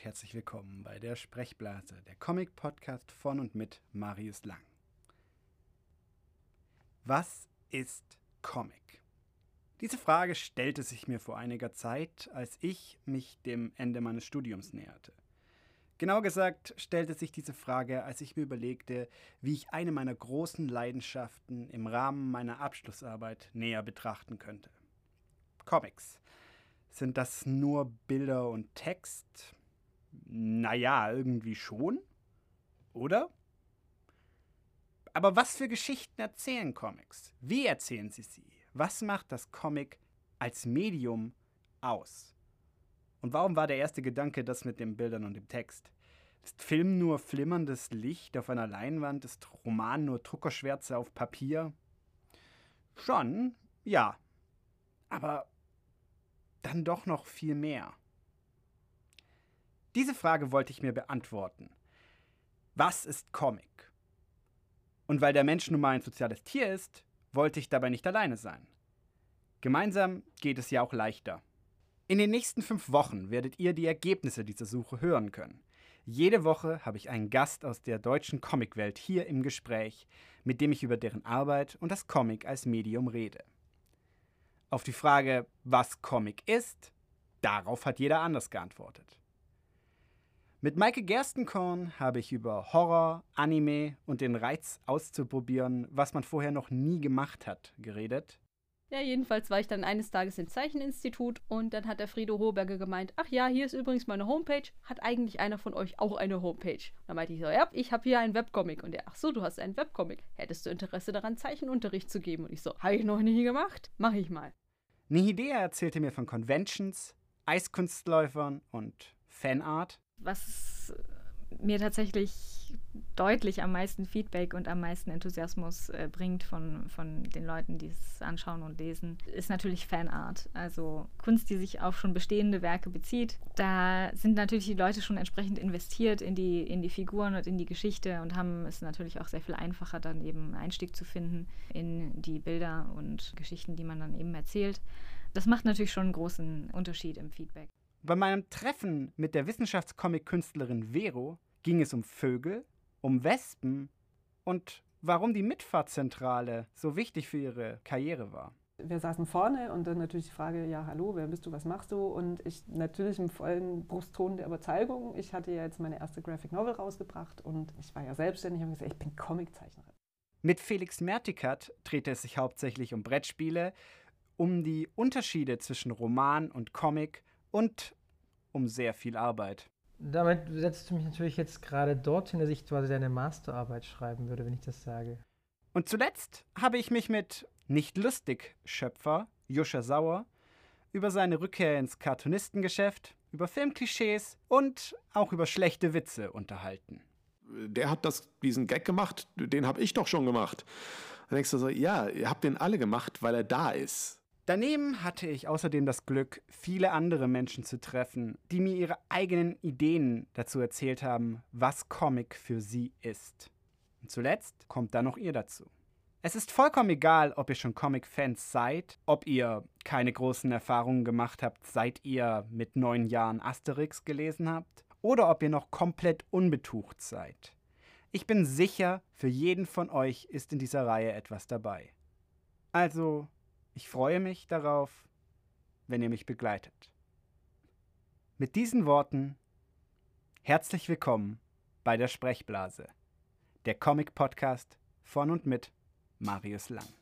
herzlich willkommen bei der Sprechblase, der Comic-Podcast von und mit Marius Lang. Was ist Comic? Diese Frage stellte sich mir vor einiger Zeit, als ich mich dem Ende meines Studiums näherte. Genau gesagt stellte sich diese Frage, als ich mir überlegte, wie ich eine meiner großen Leidenschaften im Rahmen meiner Abschlussarbeit näher betrachten könnte. Comics. Sind das nur Bilder und Text? Naja, irgendwie schon. Oder? Aber was für Geschichten erzählen Comics? Wie erzählen sie sie? Was macht das Comic als Medium aus? Und warum war der erste Gedanke das mit den Bildern und dem Text? Ist Film nur flimmerndes Licht auf einer Leinwand? Ist Roman nur Druckerschwärze auf Papier? Schon, ja. Aber dann doch noch viel mehr? Diese Frage wollte ich mir beantworten. Was ist Comic? Und weil der Mensch nun mal ein soziales Tier ist, wollte ich dabei nicht alleine sein. Gemeinsam geht es ja auch leichter. In den nächsten fünf Wochen werdet ihr die Ergebnisse dieser Suche hören können. Jede Woche habe ich einen Gast aus der deutschen Comicwelt hier im Gespräch, mit dem ich über deren Arbeit und das Comic als Medium rede. Auf die Frage, was Comic ist, darauf hat jeder anders geantwortet. Mit Maike Gerstenkorn habe ich über Horror, Anime und den Reiz auszuprobieren, was man vorher noch nie gemacht hat, geredet. Ja, jedenfalls war ich dann eines Tages im Zeicheninstitut und dann hat der Friedo Hoberger gemeint, ach ja, hier ist übrigens meine Homepage, hat eigentlich einer von euch auch eine Homepage? Dann meinte ich so, ja, ich habe hier einen Webcomic. Und er, ach so, du hast einen Webcomic. Hättest du Interesse daran, Zeichenunterricht zu geben? Und ich so, habe ich noch nie gemacht, mache ich mal. Nihidea erzählte mir von Conventions, Eiskunstläufern und Fanart. Was mir tatsächlich deutlich am meisten Feedback und am meisten Enthusiasmus äh, bringt von, von den Leuten, die es anschauen und lesen, ist natürlich Fanart. Also Kunst, die sich auf schon bestehende Werke bezieht. Da sind natürlich die Leute schon entsprechend investiert in die, in die Figuren und in die Geschichte und haben es natürlich auch sehr viel einfacher, dann eben Einstieg zu finden in die Bilder und Geschichten, die man dann eben erzählt. Das macht natürlich schon einen großen Unterschied im Feedback. Bei meinem Treffen mit der Wissenschaftscomic-Künstlerin Vero ging es um Vögel, um Wespen und warum die Mitfahrzentrale so wichtig für ihre Karriere war. Wir saßen vorne und dann natürlich die Frage, ja, hallo, wer bist du, was machst du? Und ich natürlich im vollen Brustton der Überzeugung, ich hatte ja jetzt meine erste Graphic Novel rausgebracht und ich war ja selbstständig und gesagt, ich bin Comiczeichnerin. Mit Felix Mertikat drehte es sich hauptsächlich um Brettspiele, um die Unterschiede zwischen Roman und Comic und um sehr viel Arbeit. Damit setzt du mich natürlich jetzt gerade dorthin, dass ich quasi deine Masterarbeit schreiben würde, wenn ich das sage. Und zuletzt habe ich mich mit nicht lustig Schöpfer Juscha Sauer über seine Rückkehr ins Cartoonistengeschäft, über Filmklischees und auch über schlechte Witze unterhalten. Der hat das, diesen Gag gemacht, den habe ich doch schon gemacht. Dann denkst du so, ja, ihr habt den alle gemacht, weil er da ist. Daneben hatte ich außerdem das Glück, viele andere Menschen zu treffen, die mir ihre eigenen Ideen dazu erzählt haben, was Comic für sie ist. Und zuletzt kommt da noch ihr dazu. Es ist vollkommen egal, ob ihr schon Comic-Fans seid, ob ihr keine großen Erfahrungen gemacht habt, seit ihr mit neun Jahren Asterix gelesen habt, oder ob ihr noch komplett unbetucht seid. Ich bin sicher, für jeden von euch ist in dieser Reihe etwas dabei. Also ich freue mich darauf, wenn ihr mich begleitet. Mit diesen Worten herzlich willkommen bei der Sprechblase, der Comic-Podcast von und mit Marius Lang.